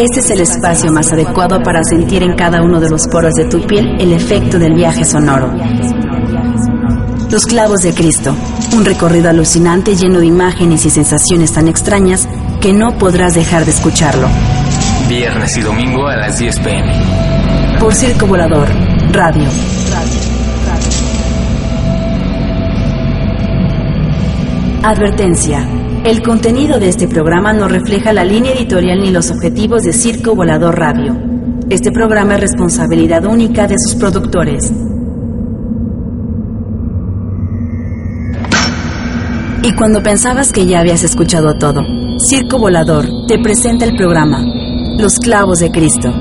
Este es el espacio más adecuado para sentir en cada uno de los poros de tu piel el efecto del viaje sonoro. Los clavos de Cristo, un recorrido alucinante lleno de imágenes y sensaciones tan extrañas que no podrás dejar de escucharlo. Viernes y domingo a las 10 pm. Por Circo Volador, Radio. Advertencia. El contenido de este programa no refleja la línea editorial ni los objetivos de Circo Volador Radio. Este programa es responsabilidad única de sus productores. Y cuando pensabas que ya habías escuchado todo, Circo Volador te presenta el programa Los Clavos de Cristo.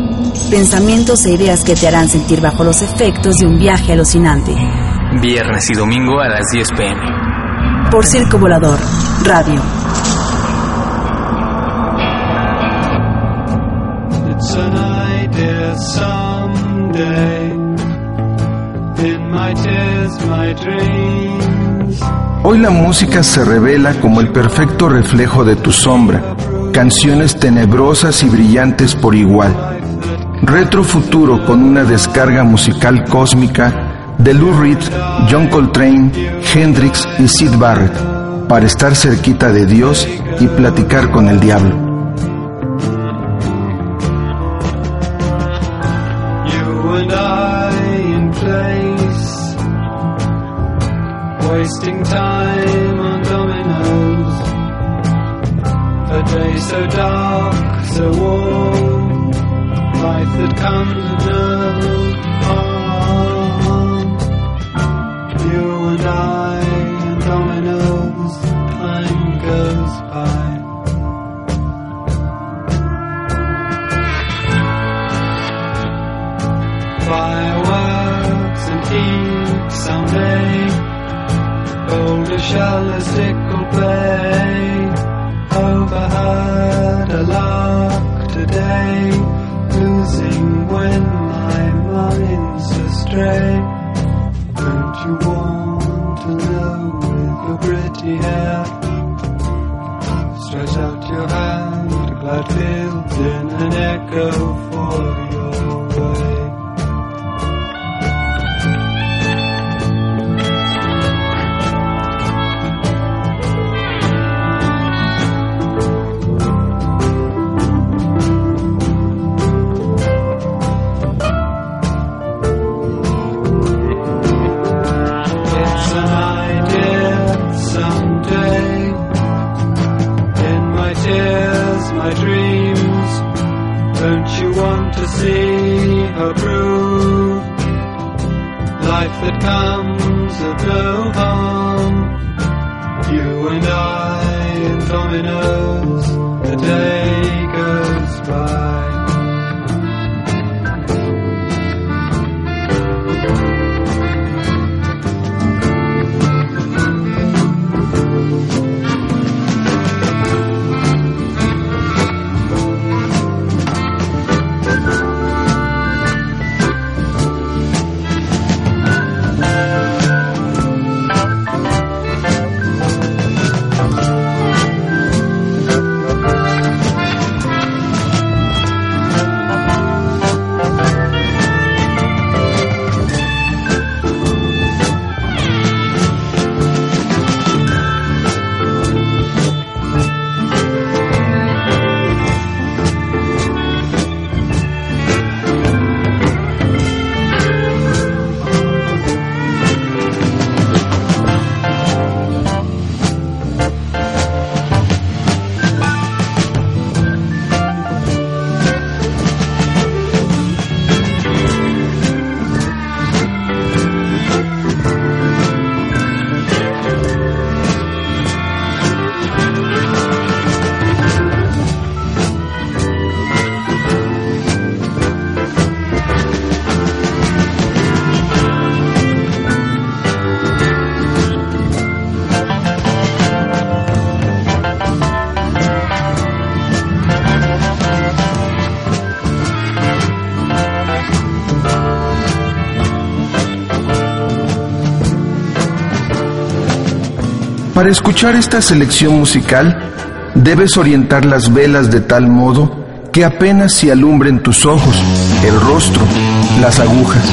Pensamientos e ideas que te harán sentir bajo los efectos de un viaje alucinante. Viernes y domingo a las 10 pm. Por Circo Volador, Radio. It's an idea someday. In my tears, my dreams. Hoy la música se revela como el perfecto reflejo de tu sombra, canciones tenebrosas y brillantes por igual. Retro futuro con una descarga musical cósmica de Lou Reed, John Coltrane, Hendrix y Sid Barrett, para estar cerquita de Dios y platicar con el diablo. Don't you want to see her prove life that comes of no harm? You and I in dominoes, the day goes by. Para escuchar esta selección musical, debes orientar las velas de tal modo que apenas se alumbren tus ojos, el rostro, las agujas.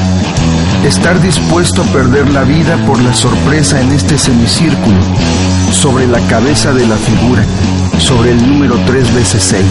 Estar dispuesto a perder la vida por la sorpresa en este semicírculo, sobre la cabeza de la figura, sobre el número 3 veces 6.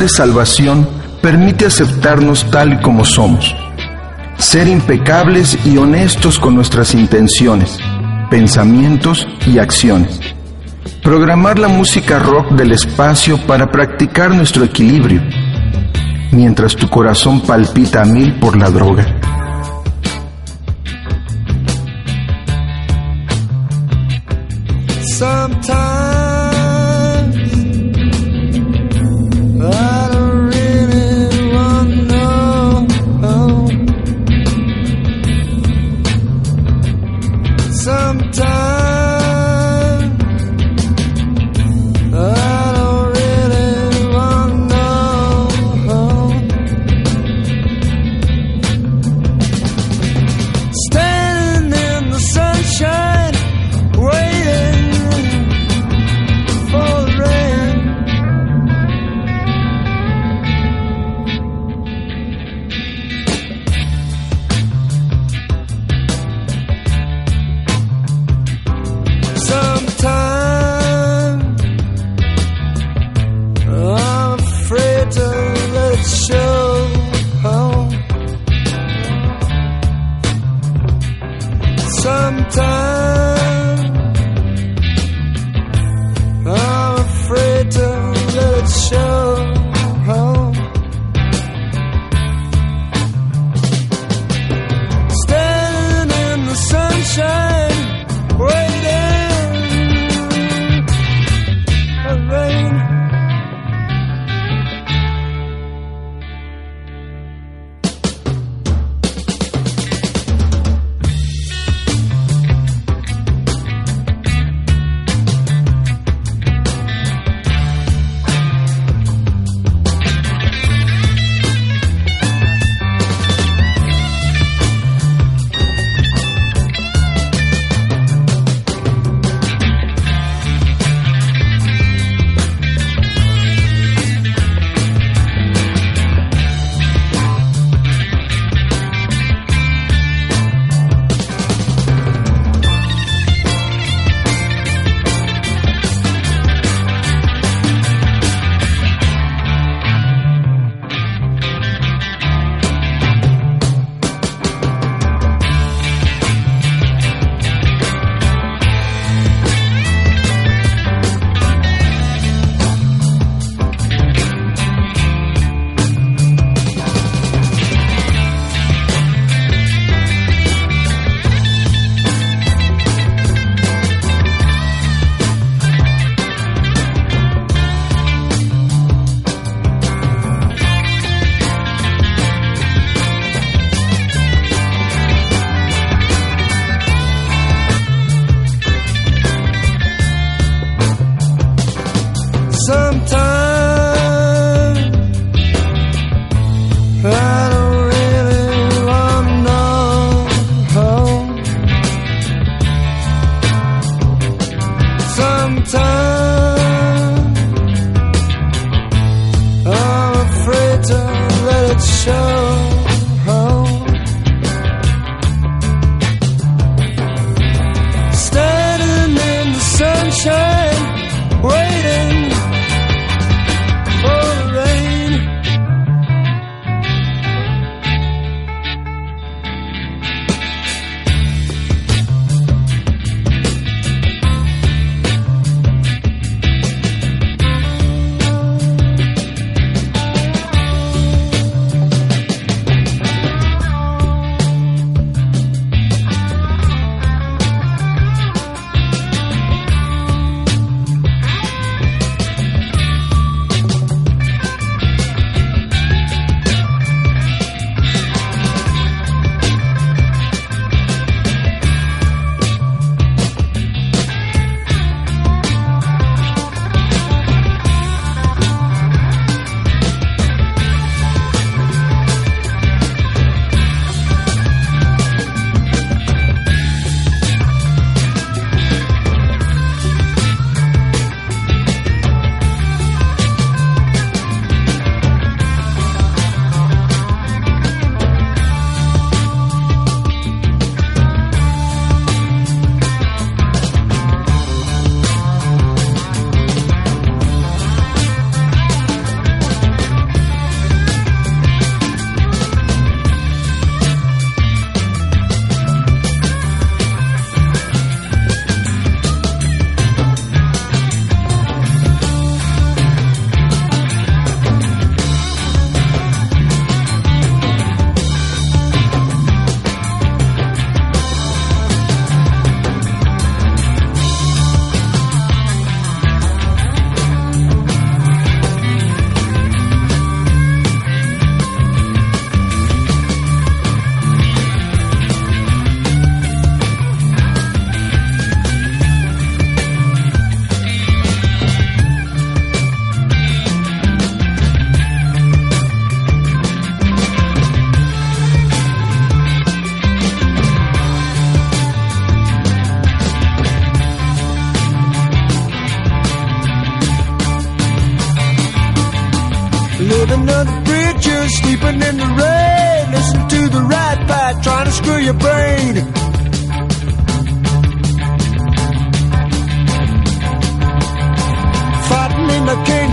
De salvación permite aceptarnos tal como somos, ser impecables y honestos con nuestras intenciones, pensamientos y acciones. Programar la música rock del espacio para practicar nuestro equilibrio, mientras tu corazón palpita a mil por la droga.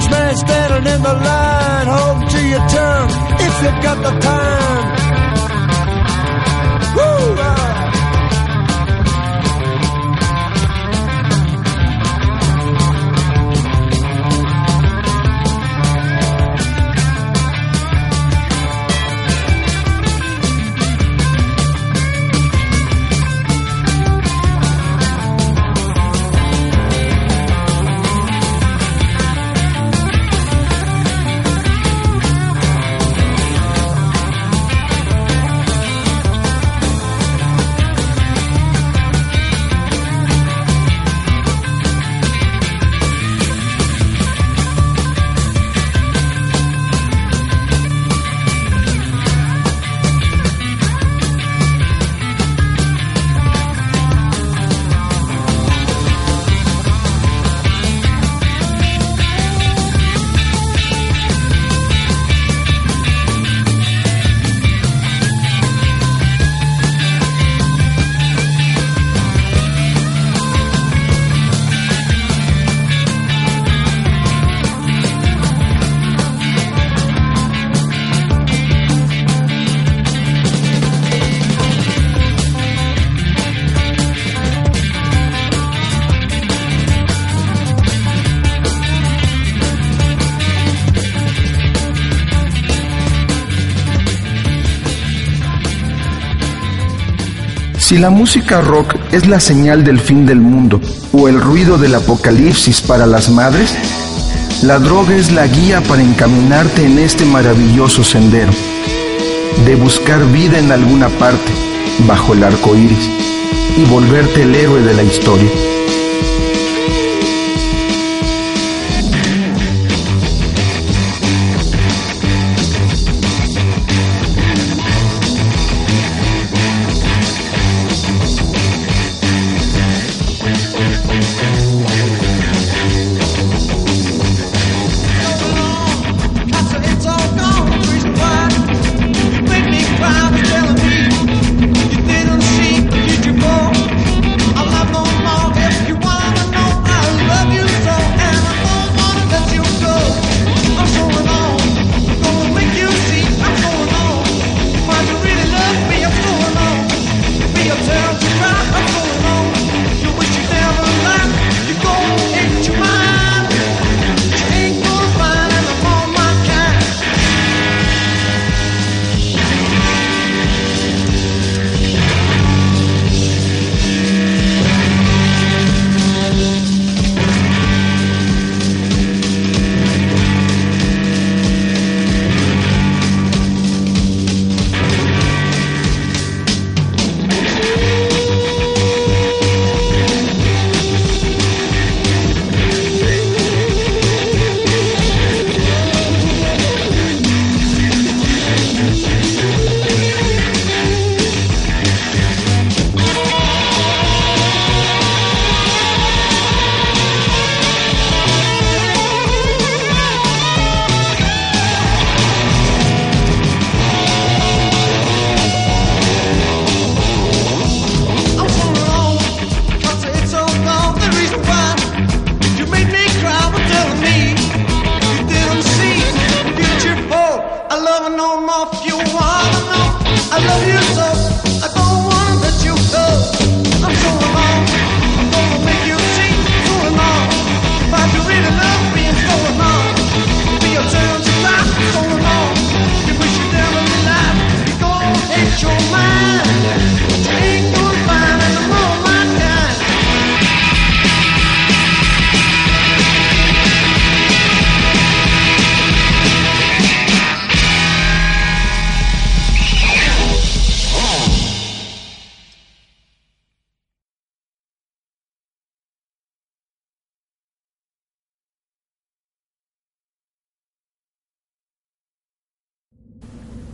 Man, standing in the line. Hold to your tongue if you got the time. Woo! Si la música rock es la señal del fin del mundo o el ruido del apocalipsis para las madres, la droga es la guía para encaminarte en este maravilloso sendero, de buscar vida en alguna parte, bajo el arco iris, y volverte el héroe de la historia.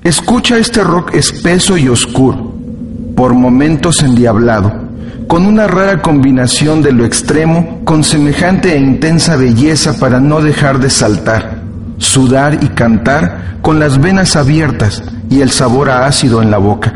Escucha este rock espeso y oscuro, por momentos endiablado, con una rara combinación de lo extremo con semejante e intensa belleza para no dejar de saltar, sudar y cantar con las venas abiertas y el sabor a ácido en la boca.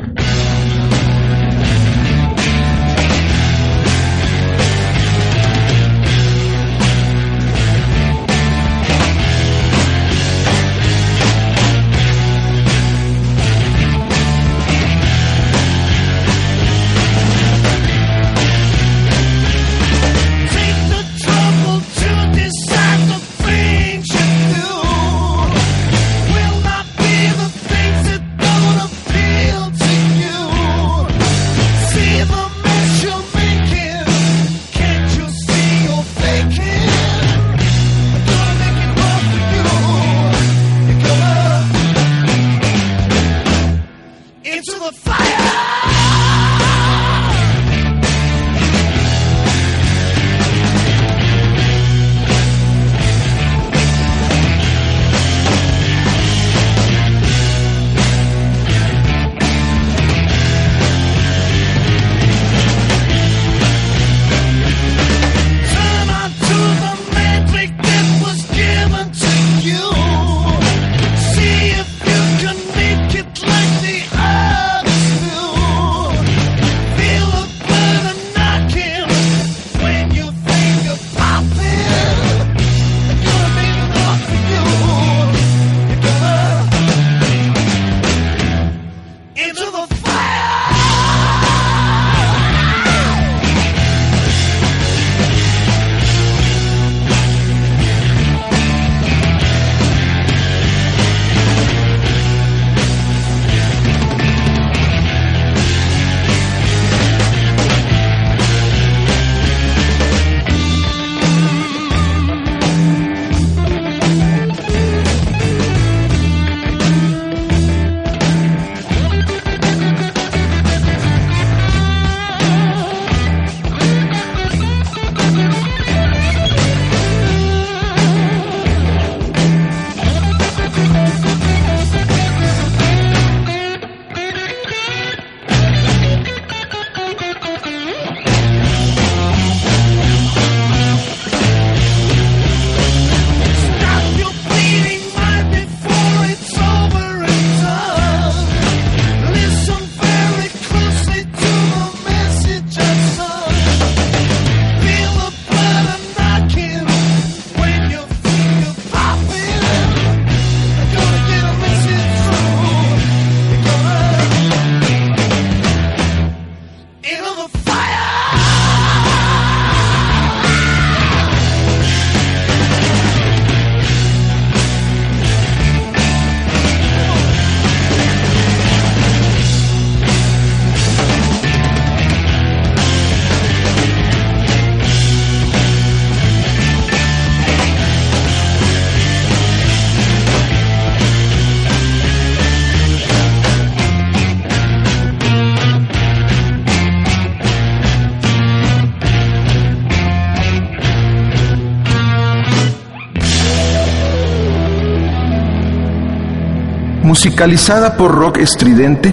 Musicalizada por rock estridente,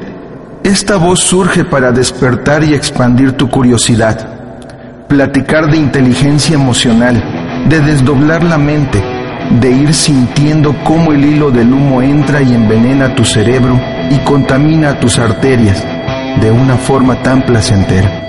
esta voz surge para despertar y expandir tu curiosidad, platicar de inteligencia emocional, de desdoblar la mente, de ir sintiendo cómo el hilo del humo entra y envenena tu cerebro y contamina tus arterias de una forma tan placentera.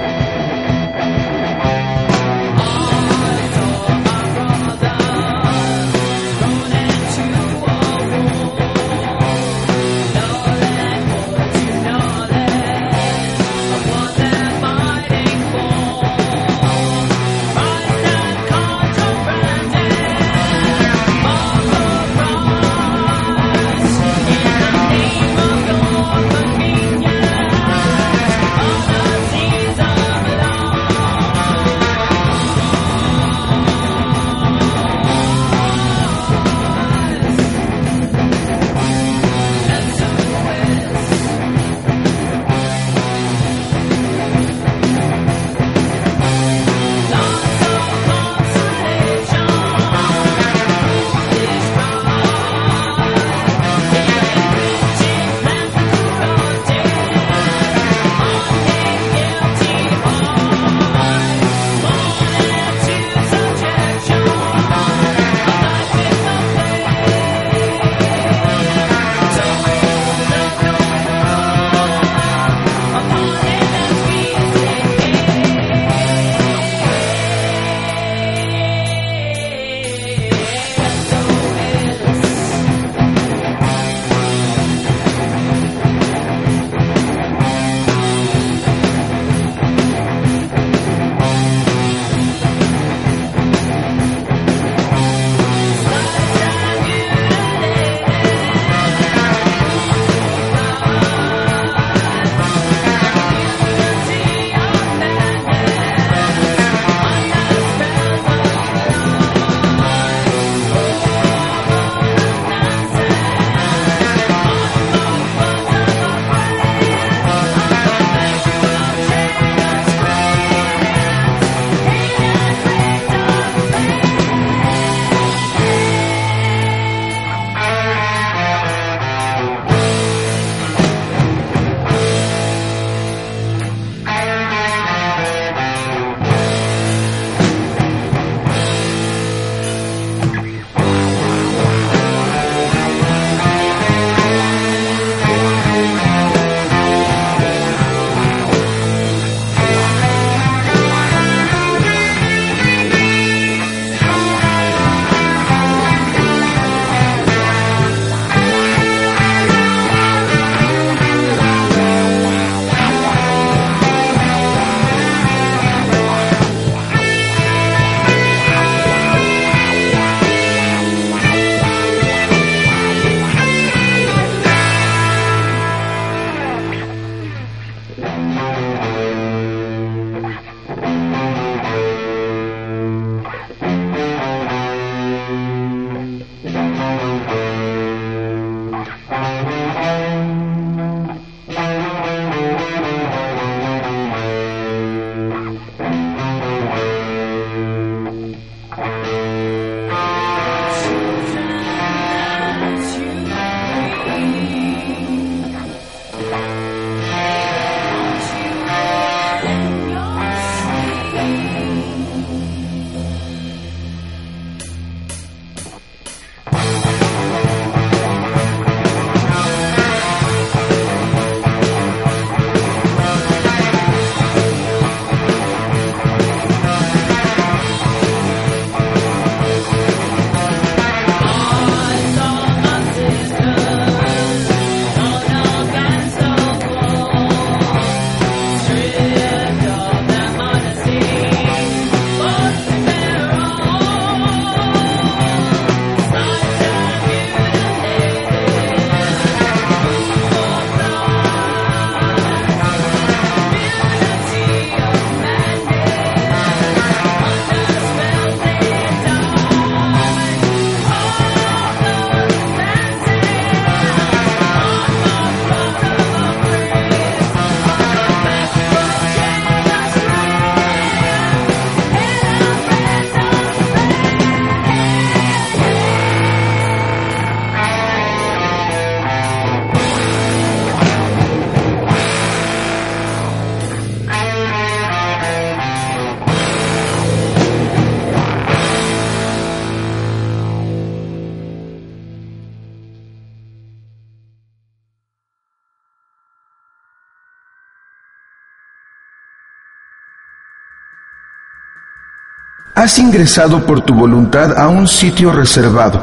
Ingresado por tu voluntad a un sitio reservado,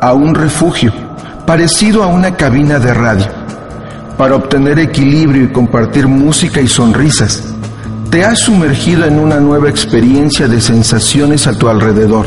a un refugio, parecido a una cabina de radio, para obtener equilibrio y compartir música y sonrisas. Te has sumergido en una nueva experiencia de sensaciones a tu alrededor.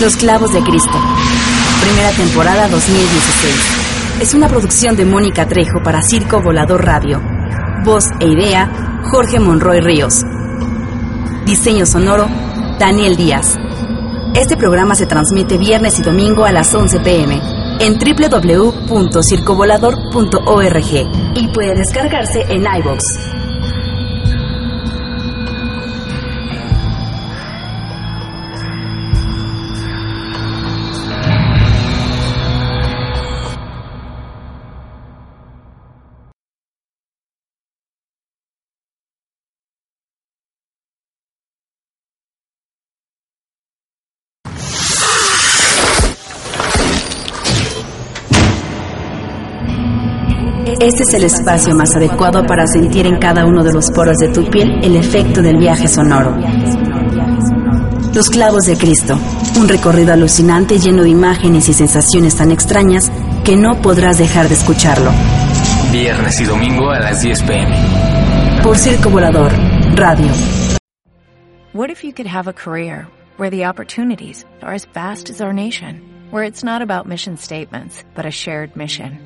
Los clavos de Cristo. Primera temporada 2016. Es una producción de Mónica Trejo para Circo Volador Radio. Voz e idea, Jorge Monroy Ríos. Diseño sonoro, Daniel Díaz. Este programa se transmite viernes y domingo a las 11 pm en www.circovolador.org y puede descargarse en iBox. Este es el espacio más adecuado para sentir en cada uno de los poros de tu piel el efecto del viaje sonoro. Los clavos de Cristo, un recorrido alucinante lleno de imágenes y sensaciones tan extrañas que no podrás dejar de escucharlo. Viernes y domingo a las 10 pm. Por Circo Volador, Radio. What if you could have a career where the opportunities are as vast as our nation, where it's not about mission statements, but a shared mission?